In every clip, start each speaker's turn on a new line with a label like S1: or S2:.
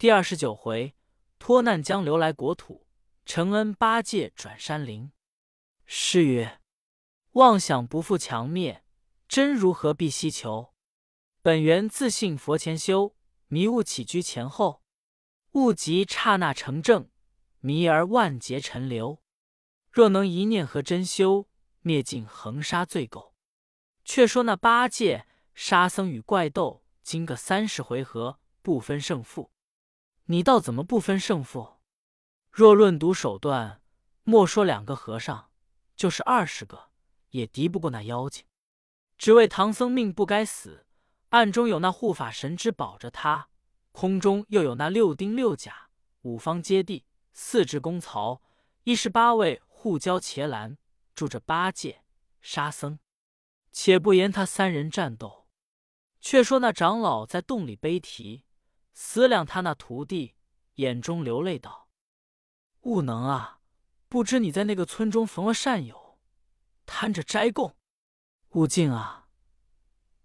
S1: 第二十九回，脱难江流来国土，承恩八戒转山林。诗曰：妄想不负强灭，真如何必希求？本源自信佛前修，迷悟起居前后。悟即刹那成正，迷而万劫沉流。若能一念合真修，灭尽横沙罪垢。却说那八戒、沙僧与怪斗，经个三十回合，不分胜负。你道怎么不分胜负？若论赌手段，莫说两个和尚，就是二十个，也敌不过那妖精。只为唐僧命不该死，暗中有那护法神之保着他。空中又有那六丁六甲、五方揭谛、四至公曹、一十八位护交伽蓝，住着八戒、沙僧。且不言他三人战斗，却说那长老在洞里悲啼，思量他那徒弟，眼中流泪道：“悟能啊，不知你在那个村中逢了善友，贪着斋供；悟净啊，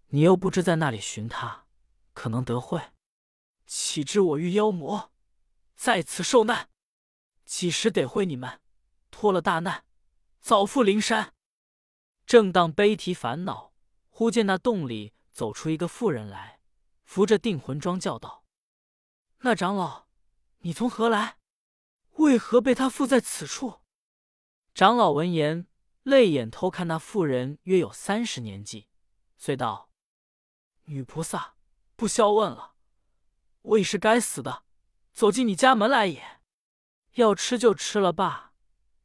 S1: 你又不知在那里寻他，可能得慧。”岂知我遇妖魔，在此受难，几时得会你们，脱了大难，早赴灵山。正当悲啼烦恼，忽见那洞里走出一个妇人来，扶着定魂桩叫道：“那长老，你从何来？为何被他附在此处？”长老闻言，泪眼偷看那妇人，约有三十年纪，遂道：“女菩萨，不消问了。”我已是该死的，走进你家门来也。要吃就吃了罢，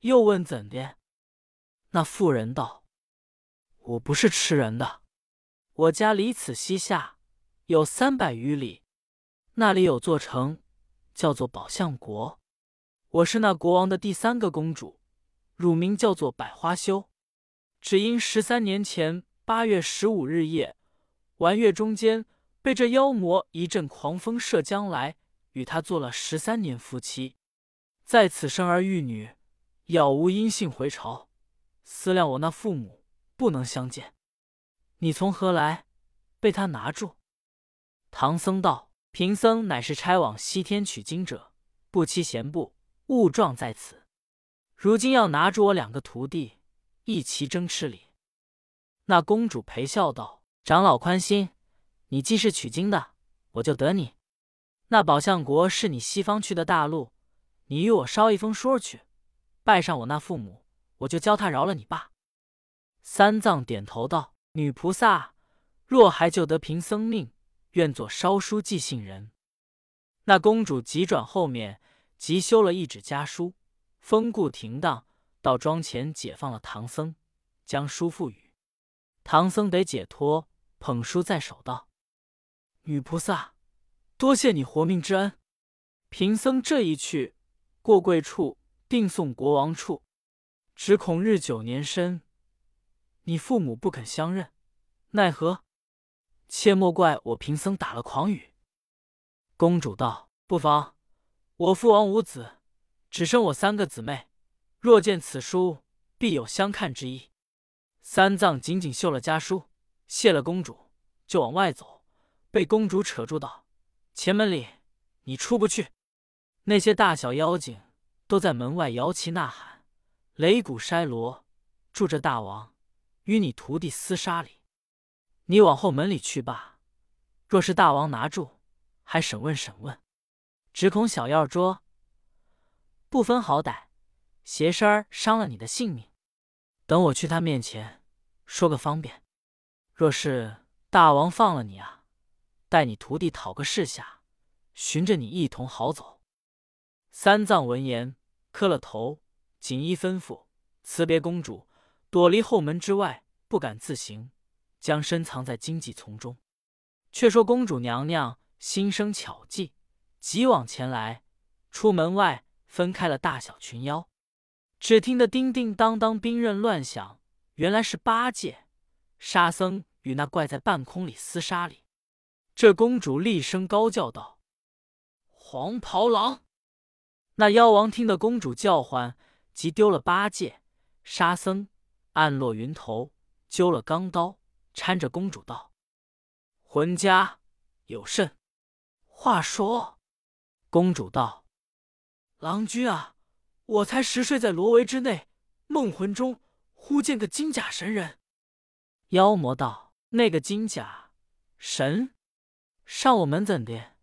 S1: 又问怎的？那妇人道：“我不是吃人的，我家离此西下有三百余里，那里有座城，叫做宝象国。我是那国王的第三个公主，乳名叫做百花羞。只因十三年前八月十五日夜，玩月中间。”被这妖魔一阵狂风射将来，与他做了十三年夫妻，在此生儿育女，杳无音信回朝。思量我那父母不能相见，你从何来？被他拿住。唐僧道：“贫僧乃是差往西天取经者，不期闲步，误撞在此。如今要拿住我两个徒弟，一齐争吃礼。”那公主陪笑道：“长老宽心。”你既是取经的，我就得你。那宝象国是你西方去的大陆，你与我捎一封书去，拜上我那父母，我就教他饶了你爸。三藏点头道：“女菩萨若还救得贫僧命，愿做烧书寄信人。”那公主急转后面，急修了一纸家书，风故停当，到庄前解放了唐僧，将书付与唐僧，得解脱，捧书在手道。女菩萨，多谢你活命之恩。贫僧这一去，过贵处定送国王处，只恐日久年深，你父母不肯相认，奈何？切莫怪我贫僧打了诳语。公主道：“不妨，我父王无子，只生我三个姊妹。若见此书，必有相看之意。”三藏紧紧绣了家书，谢了公主，就往外走。被公主扯住道：“前门里你出不去，那些大小妖精都在门外摇旗呐喊，擂鼓筛锣，助着大王与你徒弟厮杀里。你往后门里去吧。若是大王拿住，还审问审问，只恐小妖捉，不分好歹，邪身儿伤了你的性命。等我去他面前说个方便。若是大王放了你啊！”带你徒弟讨个示下，寻着你一同好走。三藏闻言，磕了头，锦衣吩咐，辞别公主，躲离后门之外，不敢自行，将深藏在荆棘丛中。却说公主娘娘心生巧计，急往前来，出门外分开了大小群妖。只听得叮叮当当，兵刃乱响，原来是八戒、沙僧与那怪在半空里厮杀里。这公主厉声高叫道：“黄袍郎！”那妖王听得公主叫唤，即丢了八戒、沙僧，暗落云头，揪了钢刀，搀着公主道：“浑家有甚话说？”公主道：“郎君啊，我才十睡在罗围之内，梦魂中忽见个金甲神人。”妖魔道：“那个金甲神上我门怎的？”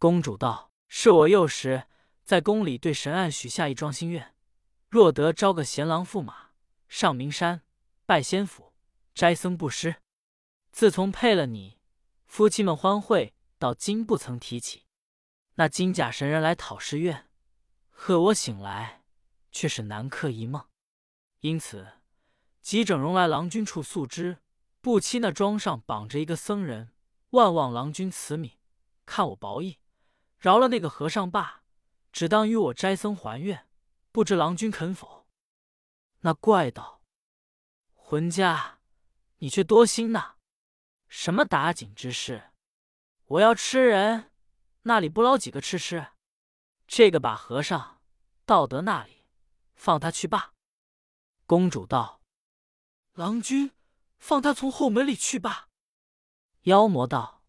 S1: 公主道：“是我幼时在宫里对神案许下一桩心愿，若得招个贤郎驸马，上名山拜仙府，斋僧布施。自从配了你，夫妻们欢会，到今不曾提起。那金甲神人来讨誓愿，贺我醒来，却是南柯一梦。因此，急整容来郎君处诉之。不期那庄上绑着一个僧人，万望郎君慈悯，看我薄意。”饶了那个和尚罢，只当与我斋僧还愿，不知郎君肯否？那怪道：“浑家，你却多心呐！什么打井之事？我要吃人，那里不捞几个吃吃？这个把和尚道德那里，放他去罢。”公主道：“郎君，放他从后门里去罢。”妖魔道：“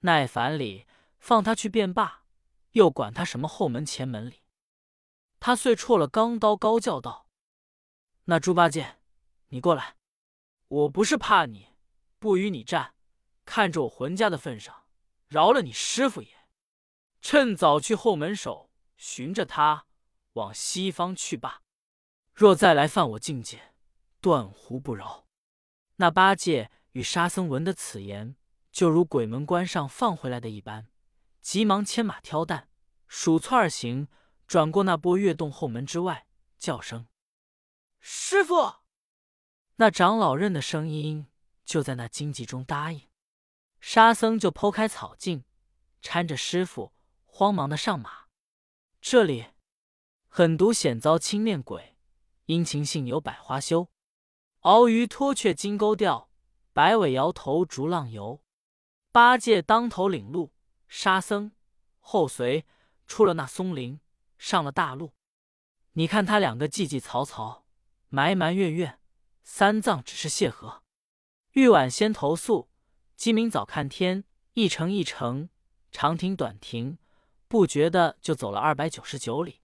S1: 耐烦里。”放他去便罢，又管他什么后门前门里？他遂戳了钢刀，高叫道：“那猪八戒，你过来！我不是怕你，不与你战，看着我浑家的份上，饶了你师傅也。趁早去后门守，寻着他往西方去罢。若再来犯我境界，断胡不饶。”那八戒与沙僧闻得此言，就如鬼门关上放回来的一般。急忙牵马挑担，鼠窜而行，转过那波月洞后门之外，叫声：“师傅！”那长老认的声音，就在那荆棘中答应。沙僧就剖开草径，搀着师傅，慌忙的上马。这里狠毒险遭青面鬼，殷勤信有百花羞。鳌鱼脱却金钩钓，摆尾摇头逐浪游。八戒当头领路。沙僧后随出了那松林，上了大路。你看他两个寂寂嘈嘈，埋埋怨怨，三藏只是谢和。玉晚先投宿，鸡鸣早看天。一程一程，长亭短亭，不觉的就走了二百九十九里。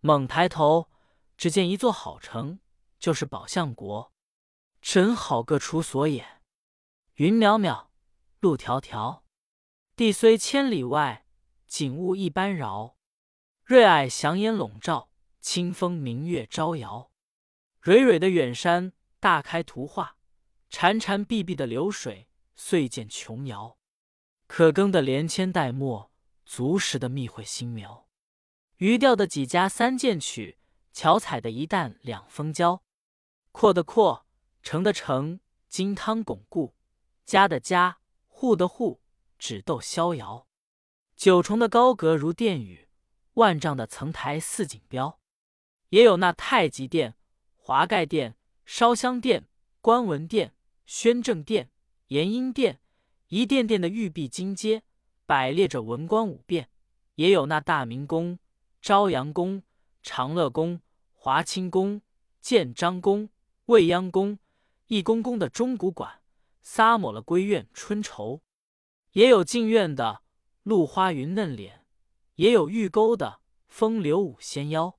S1: 猛抬头，只见一座好城，就是宝象国。真好个处所也！云渺渺，路迢迢。地虽千里外，景物一般饶。瑞霭祥烟笼罩，清风明月招摇。蕊蕊的远山，大开图画；潺潺碧碧的流水，遂见琼瑶。可耕的连千带末，足食的密会新苗。渔钓的几家三件曲，巧采的一担两封胶。阔的阔，成的成，金汤巩固；家的家，户的户。只斗逍遥，九重的高阁如殿宇，万丈的层台似锦标。也有那太极殿、华盖殿、烧香殿、观文殿、宣政殿、延英殿，一殿殿的玉壁金阶，摆列着文官武变。也有那大明宫、朝阳宫、长乐宫、华清宫、建章宫、未央宫，一宫宫的钟鼓馆，撒抹了闺怨春愁。也有静院的露花云嫩脸，也有玉钩的风流舞仙腰。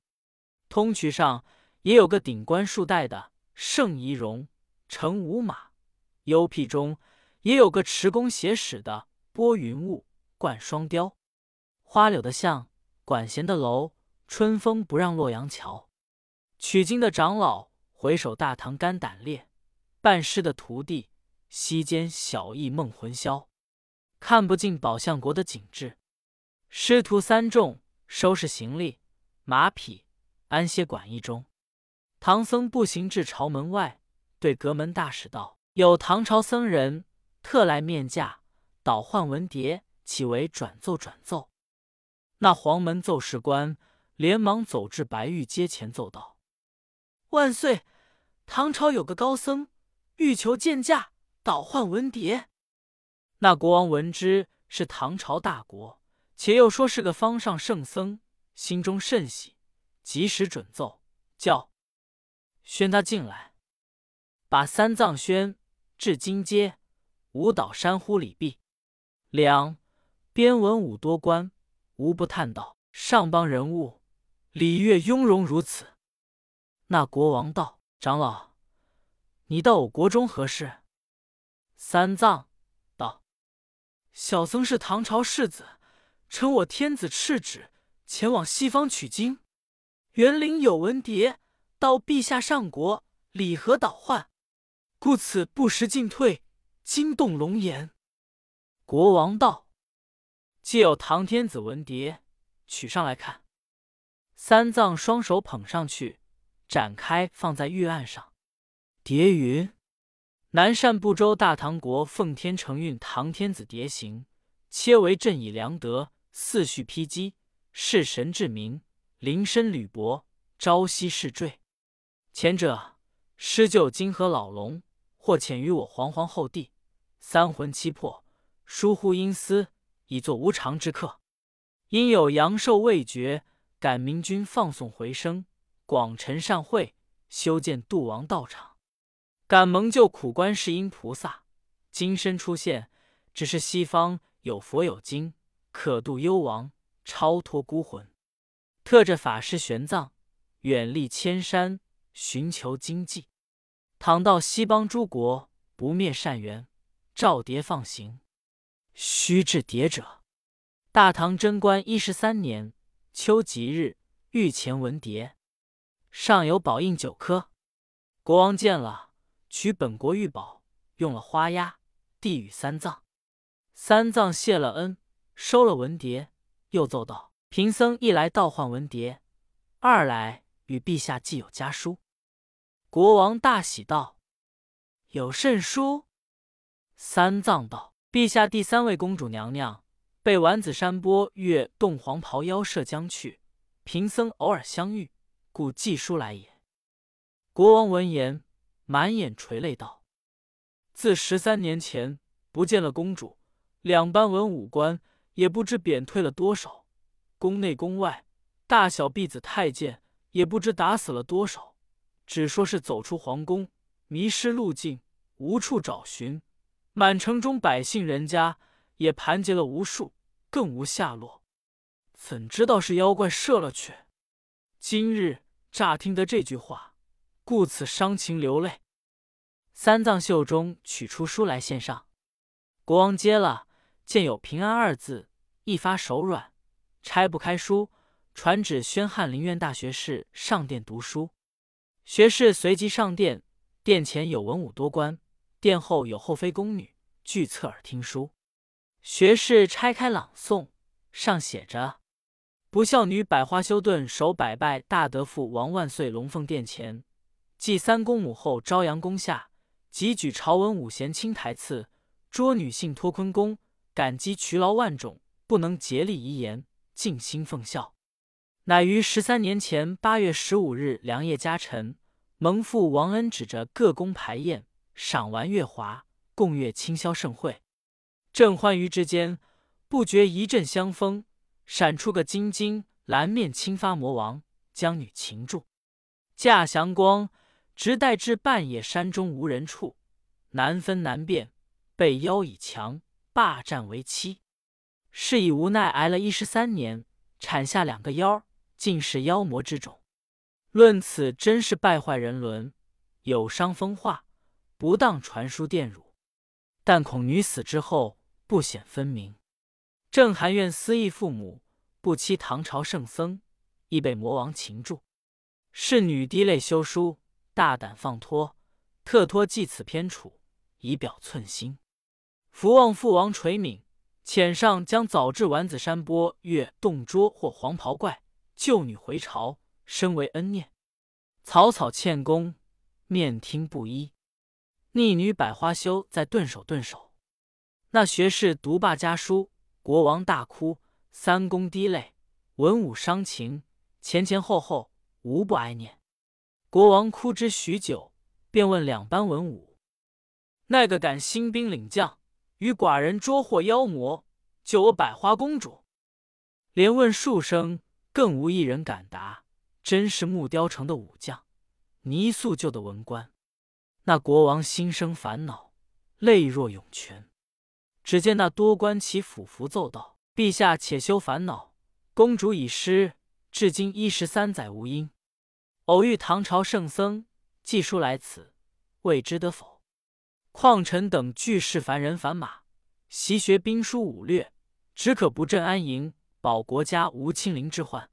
S1: 通衢上也有个顶冠束带的圣仪容，乘五马。幽僻中也有个持弓携矢的拨云雾，冠双雕。花柳的巷，管弦的楼，春风不让洛阳桥。取经的长老回首大唐肝胆裂，拜师的徒弟膝间小艺梦魂销。看不尽宝象国的景致，师徒三众收拾行李，马匹安歇馆驿中。唐僧步行至朝门外，对阁门大使道：“有唐朝僧人特来面驾，倒换文牒，岂为转奏转奏？”那黄门奏事官连忙走至白玉阶前奏道：“万岁！唐朝有个高僧欲求见驾，倒换文牒。”那国王闻之，是唐朝大国，且又说是个方上圣僧，心中甚喜，及时准奏，叫宣他进来，把三藏宣至金阶，舞蹈山呼礼毕，两边文武多官，无不叹道：“上邦人物，礼乐雍容如此。”那国王道：“长老，你到我国中何事？”三藏道：“小僧是唐朝世子，承我天子敕旨，前往西方取经。园林有文牒，到陛下上国，礼何倒换，故此不时进退，惊动龙颜。”国王道：“既有唐天子文牒，取上来看。”三藏双手捧上去。展开放在玉案上，牒云：“南赡部洲大唐国奉天承运唐天子牒行，切为朕以良德，四序披基，事神至明，临深履薄，朝夕侍坠。前者施救金河老龙，或遣于我皇皇后帝，三魂七魄，疏忽阴司，以作无常之客。因有阳寿未绝，感明君放送回生。”广陈善会，修建度王道场，感蒙救苦观世音菩萨，今身出现，只是西方有佛有经，可度幽王，超脱孤魂。特着法师玄奘，远历千山，寻求经济。倘到西邦诸国，不灭善缘，照牒放行。须至牒者，大唐贞观一十三年秋吉日，御前文牒。上有宝印九颗，国王见了，取本国玉宝，用了花押，递与三藏。三藏谢了恩，收了文牒，又奏道：“贫僧一来倒换文牒，二来与陛下既有家书。”国王大喜道：“有甚书？”三藏道：“陛下第三位公主娘娘被丸子山波月洞黄袍妖摄将去，贫僧偶尔相遇。”故寄书来也。国王闻言，满眼垂泪道：“自十三年前不见了公主，两班文武官也不知贬退了多少，宫内宫外大小婢子太监也不知打死了多少，只说是走出皇宫，迷失路径，无处找寻。满城中百姓人家也盘结了无数，更无下落。怎知道是妖怪射了去？今日。”乍听得这句话，故此伤情流泪。三藏袖中取出书来献上，国王接了，见有平安二字，一发手软，拆不开书，传旨宣翰林院大学士上殿读书。学士随即上殿，殿前有文武多官，殿后有后妃宫女，俱侧耳听书。学士拆开朗诵，上写着。不孝女百花修顿手百拜大德父王万岁龙凤殿前，祭三公母后朝阳宫下，即举朝文武贤卿台次，捉女性托坤宫，感激劬劳万种，不能竭力遗言，尽心奉孝。乃于十三年前八月十五日良夜嘉晨，蒙父王恩指着各宫排宴，赏玩月华，共乐清宵盛会，正欢愉之间，不觉一阵香风。闪出个金睛蓝面青发魔王，将女擒住，驾祥光，直带至半野山中无人处，难分难辨，被妖以强霸占为妻。是以无奈挨了一十三年，产下两个妖儿，尽是妖魔之种。论此真是败坏人伦，有伤风化，不当传书玷辱。但恐女死之后不显分明。正含怨思义父母，不欺唐朝圣僧，亦被魔王擒住。侍女滴泪修书，大胆放脱，特托寄此篇处，以表寸心。福望父王垂悯，遣上将早至丸子山波月洞捉或黄袍怪救女回朝，身为恩念。草草欠功，面听不依。逆女百花羞，在顿首顿首。那学士读罢家书。国王大哭，三公滴泪，文武伤情，前前后后无不哀念。国王哭之许久，便问两班文武：“那个敢兴兵领将，与寡人捉获妖魔，救我百花公主？”连问数声，更无一人敢答。真是木雕城的武将，泥塑就的文官。那国王心生烦恼，泪若涌泉。只见那多官起俯伏奏道：“陛下且休烦恼，公主已失，至今一十三载无音。偶遇唐朝圣僧，寄书来此，未知得否？况臣等俱是凡人凡马，习学兵书武略，只可不振安营，保国家无亲临之患。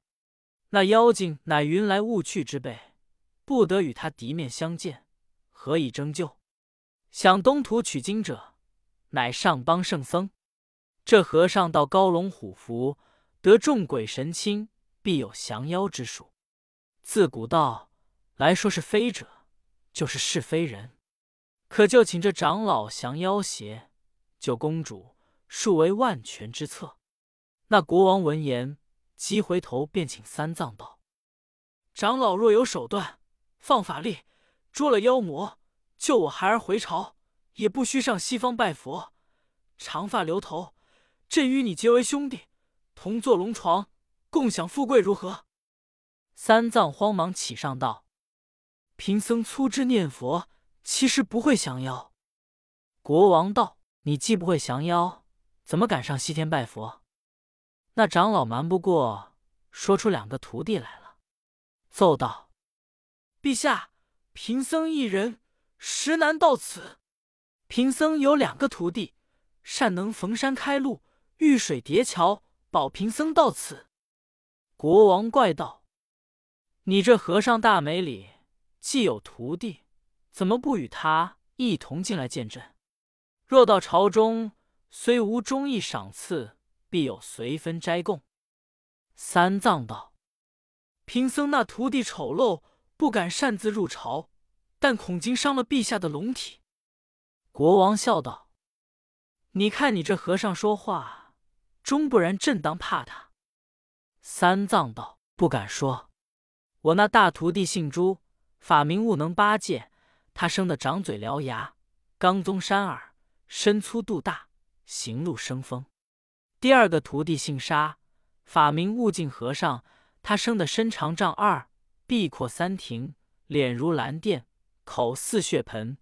S1: 那妖精乃云来雾去之辈，不得与他敌面相见，何以征救？想东土取经者，乃上邦圣僧。这和尚到高龙虎符，得众鬼神亲，必有降妖之术。自古道来说是非者，就是是非人。可就请这长老降妖邪，救公主，数为万全之策。那国王闻言，急回头便请三藏道：“长老若有手段，放法力，捉了妖魔，救我孩儿回朝，也不须上西方拜佛，长发留头。”朕与你结为兄弟，同坐龙床，共享富贵，如何？三藏慌忙起上道：“贫僧粗知念佛，其实不会降妖。”国王道：“你既不会降妖，怎么敢上西天拜佛？”那长老瞒不过，说出两个徒弟来了，奏道：“陛下，贫僧一人，实难到此。贫僧有两个徒弟，善能逢山开路。”遇水叠桥，保贫僧到此。国王怪道：“你这和尚大美里，既有徒弟，怎么不与他一同进来见朕？若到朝中，虽无忠义赏赐，必有随分斋供。”三藏道：“贫僧那徒弟丑陋，不敢擅自入朝，但恐惊伤了陛下的龙体。”国王笑道：“你看你这和尚说话。”终不然，朕当怕他。三藏道：“不敢说，我那大徒弟姓朱，法名悟能八戒。他生的长嘴獠牙，刚宗山耳，身粗肚大，行路生风。第二个徒弟姓沙，法名悟净和尚。他生的身长丈二，臂阔三庭，脸如蓝靛，口似血盆，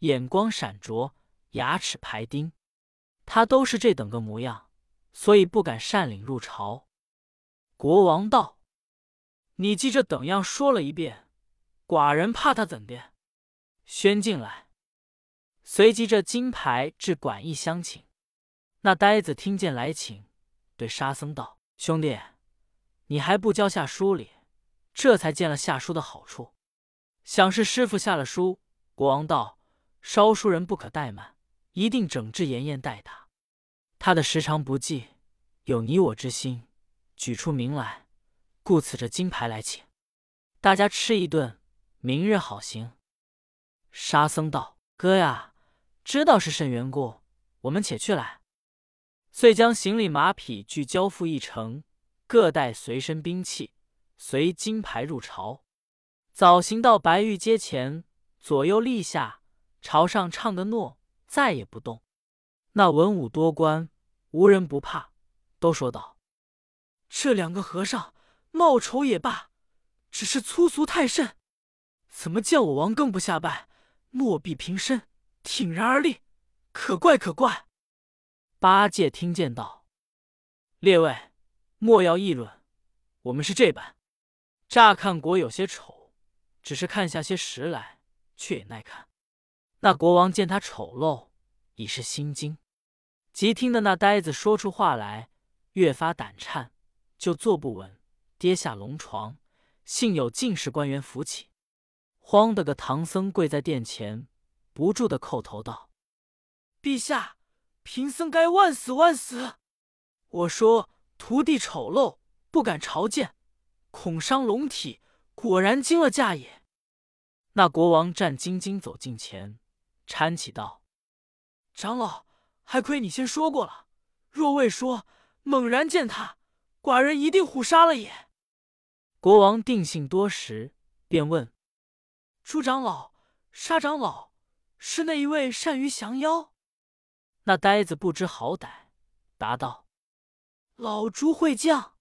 S1: 眼光闪灼，牙齿排钉。他都是这等个模样。”所以不敢擅领入朝。国王道：“你记这等样说了一遍，寡人怕他怎的？”宣进来，随即这金牌至馆驿相请。那呆子听见来请，对沙僧道：“兄弟，你还不教下书里？这才见了下书的好处。想是师傅下了书。”国王道：“烧书人不可怠慢，一定整治严严待他。”他的时长不济，有你我之心，举出名来，故此这金牌来请大家吃一顿，明日好行。沙僧道：“哥呀，知道是甚缘故，我们且去来。”遂将行李马匹俱交付一程，各带随身兵器，随金牌入朝。早行到白玉阶前，左右立下，朝上唱的诺，再也不动。那文武多官无人不怕，都说道：“这两个和尚貌丑也罢，只是粗俗太甚，怎么见我王更不下拜？莫必平身，挺然而立，可怪可怪。”八戒听见道：“列位莫要议论，我们是这般。乍看果有些丑，只是看下些实来，却也耐看。”那国王见他丑陋。已是心惊，即听得那呆子说出话来，越发胆颤，就坐不稳，跌下龙床。幸有进士官员扶起，慌得个唐僧跪在殿前，不住的叩头道：“陛下，贫僧该万死万死！我说徒弟丑陋，不敢朝见，恐伤龙体，果然惊了驾也。”那国王战兢兢走近前，搀起道。长老，还亏你先说过了，若未说，猛然见他，寡人一定虎杀了也。国王定性多时，便问：“朱长老、沙长老，是那一位善于降妖？”那呆子不知好歹，答道：“老朱会将。”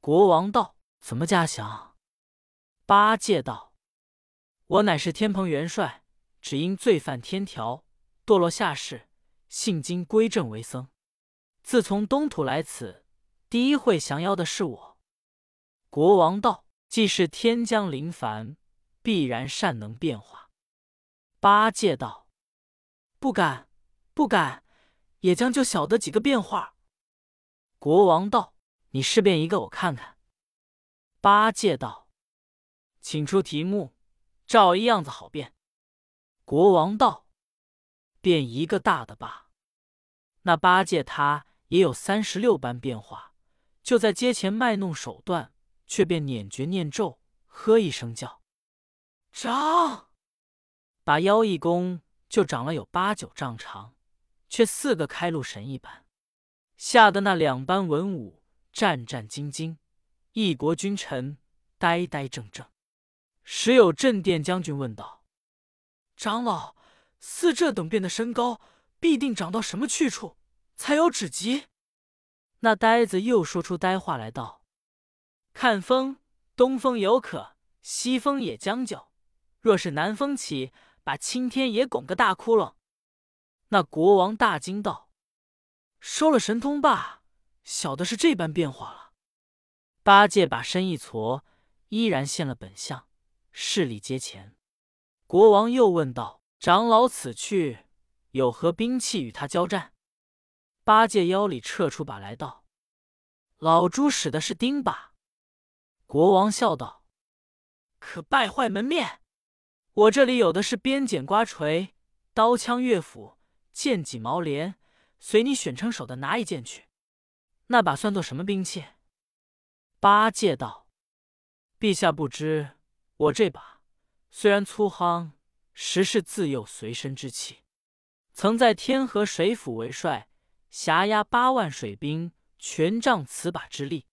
S1: 国王道：“怎么加降？”八戒道：“我乃是天蓬元帅，只因罪犯天条。”堕落下世，信经归正为僧。自从东土来此，第一会降妖的是我。”国王道：“既是天将临凡，必然善能变化。”八戒道：“不敢，不敢，也将就晓得几个变化。”国王道：“你试变一个，我看看。”八戒道：“请出题目，照一样子好变。”国王道：“变一个大的吧。”那八戒他也有三十六般变化，就在街前卖弄手段，却便捻诀念咒，呵一声叫：“长！”把腰一弓，就长了有八九丈长，却四个开路神一般，吓得那两班文武战战兢兢，一国君臣呆呆怔怔。时有镇殿将军问道：“长老，似这等变的身高，必定长到什么去处，才有止疾？”那呆子又说出呆话来道：“看风，东风有可，西风也将就。若是南风起。”把青天也拱个大窟窿，那国王大惊道：“收了神通罢，小的是这般变化了。”八戒把身一挫，依然现了本相，势力阶前。国王又问道：“长老此去有何兵器与他交战？”八戒腰里撤出把来道：“老猪使的是钉耙。”国王笑道：“可败坏门面。”我这里有的是鞭锏、刮锤、刀枪、乐斧、剑戟、矛镰，随你选成手的拿一件去。那把算作什么兵器？八戒道：“陛下不知，我这把虽然粗夯，实是自幼随身之器。曾在天河水府为帅，辖压八万水兵，全仗此把之力。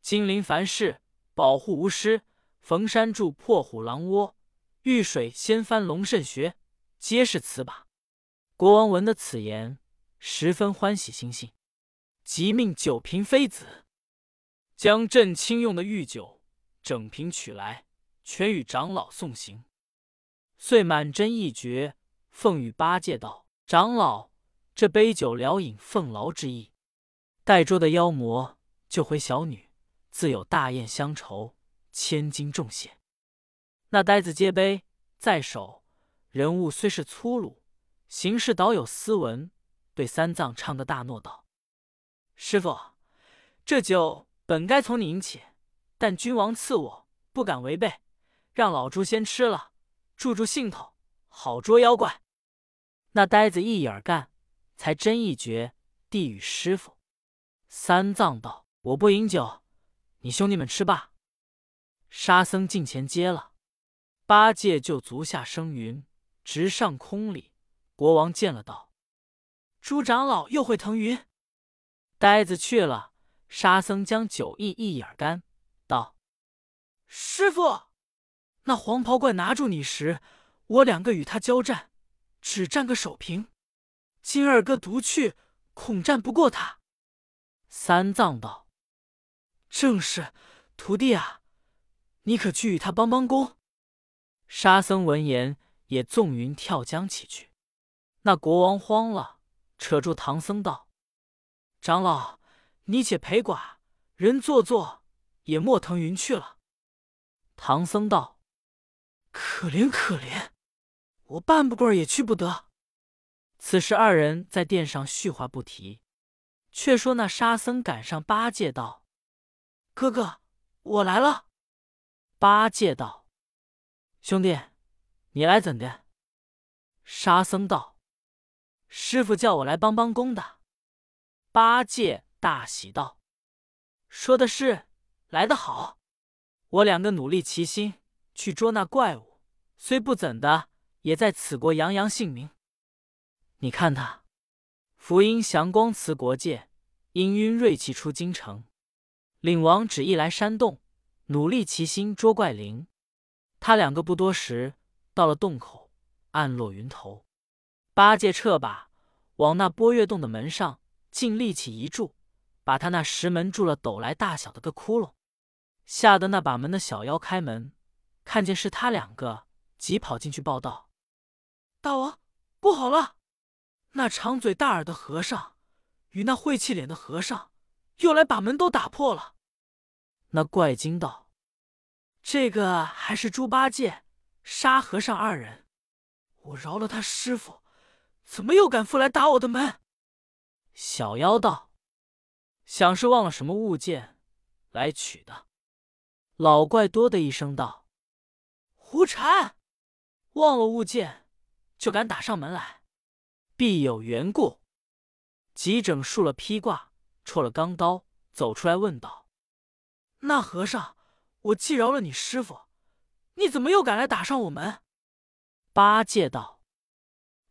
S1: 金陵凡事保护无失，逢山住破虎狼窝。”遇水掀翻龙肾穴，皆是此把。国王闻得此言，十分欢喜心性，即命九嫔妃子将朕亲用的御酒整瓶取来，全与长老送行。遂满斟一绝，奉与八戒道：“长老，这杯酒聊饮奉劳之意。待捉的妖魔，救回小女，自有大宴相酬，千金重谢。”那呆子接杯在手，人物虽是粗鲁，行事倒有斯文，对三藏唱的大诺道：“师傅，这酒本该从你饮起，但君王赐我，不敢违背，让老猪先吃了，助助兴头，好捉妖怪。”那呆子一眼干，才真一绝，递与师傅。三藏道：“我不饮酒，你兄弟们吃罢。”沙僧近前接了。八戒就足下生云，直上空里。国王见了，道：“朱长老又会腾云。”呆子去了。沙僧将酒意一饮而干，道：“师傅，那黄袍怪拿住你时，我两个与他交战，只占个手平。今二哥独去，恐战不过他。”三藏道：“正是，徒弟啊，你可去与他帮帮工。”沙僧闻言，也纵云跳江起去。那国王慌了，扯住唐僧道：“长老，你且陪寡人坐坐，也莫腾云去了。”唐僧道：“可怜可怜，我半不棍也去不得。”此时二人在殿上叙话不提，却说那沙僧赶上八戒道：“哥哥，我来了。”八戒道。兄弟，你来怎的？沙僧道：“师傅叫我来帮帮工的。”八戒大喜道：“说的是，来得好！我两个努力齐心去捉那怪物，虽不怎的，也在此国扬扬姓名。你看他，福音祥光辞国界，氤氲锐气出京城。领王旨意来山洞，努力齐心捉怪灵。”他两个不多时，到了洞口，暗落云头。八戒撤把往那波月洞的门上尽力气一柱，把他那石门住了斗来大小的个窟窿，吓得那把门的小妖开门，看见是他两个，急跑进去报道：“大王，不好了！那长嘴大耳的和尚与那晦气脸的和尚又来把门都打破了。那怪惊道：“这个还是猪八戒、沙和尚二人，我饶了他师傅，怎么又敢复来打我的门？”小妖道：“想是忘了什么物件来取的。”老怪多的一声道：“胡缠！忘了物件就敢打上门来，必有缘故。”急整束了披挂，戳了钢刀，走出来问道。那和尚，我既饶了你师傅，你怎么又敢来打上我门？八戒道：“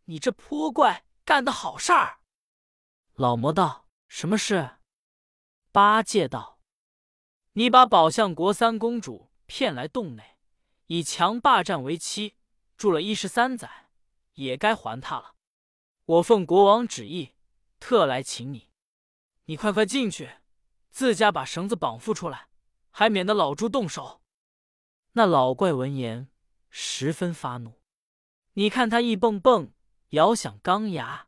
S1: 你这泼怪干的好事儿。”老魔道：“什么事？”八戒道：“你把宝象国三公主骗来洞内，以强霸占为妻，住了一十三载，也该还他了。我奉国王旨意，特来请你，你快快进去，自家把绳子绑缚出来。”还免得老猪动手。那老怪闻言十分发怒，你看他一蹦蹦，遥响钢牙，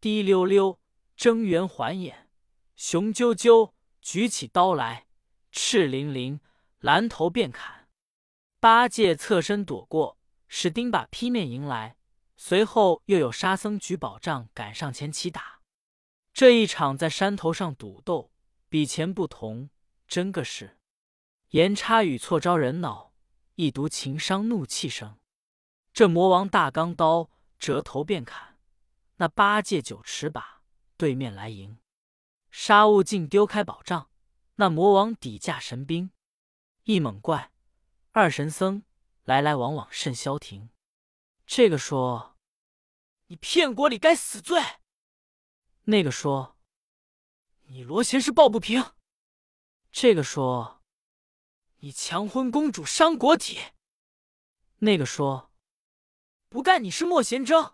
S1: 滴溜溜睁圆环眼，雄赳赳举起刀来，赤灵灵拦头便砍。八戒侧身躲过，使钉耙劈面迎来，随后又有沙僧举宝杖赶上前起打。这一场在山头上赌斗，比前不同，真个是。言差语错招人恼，一读情伤怒气生。这魔王大钢刀折头便砍，那八戒九尺把对面来迎。沙悟净丢开宝杖，那魔王底架神兵。一猛怪，二神僧来来往往甚消停。这个说：“你骗国里该死罪。”那个说：“你罗贤是抱不平。”这个说。你强婚公主伤国体。那个说不干，你是莫闲争。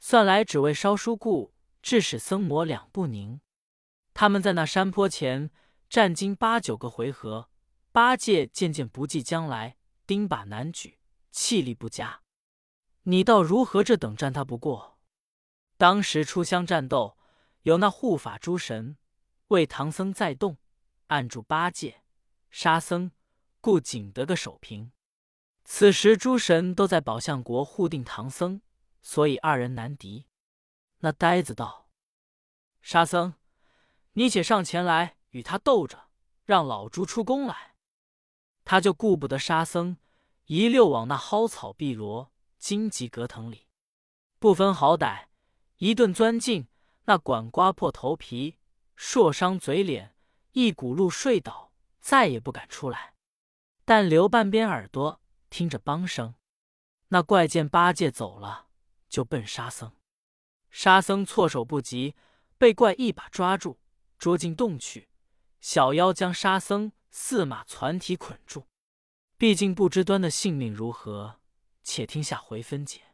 S1: 算来只为烧书故，致使僧魔两不宁。他们在那山坡前战经八九个回合，八戒渐渐不计将来，钉把难举，气力不佳。你道如何？这等战他不过。当时出乡战斗，有那护法诸神为唐僧在动按住八戒。沙僧故仅得个守平。此时诸神都在宝象国护定唐僧，所以二人难敌。那呆子道：“沙僧，你且上前来与他斗着，让老猪出宫来。”他就顾不得沙僧，一溜往那蒿草碧罗荆棘葛藤里，不分好歹，一顿钻进。那管刮破头皮，硕伤嘴脸，一骨碌睡倒。再也不敢出来，但留半边耳朵听着梆声。那怪见八戒走了，就奔沙僧。沙僧措手不及，被怪一把抓住，捉进洞去。小妖将沙僧四马攒体捆住。毕竟不知端的性命如何，且听下回分解。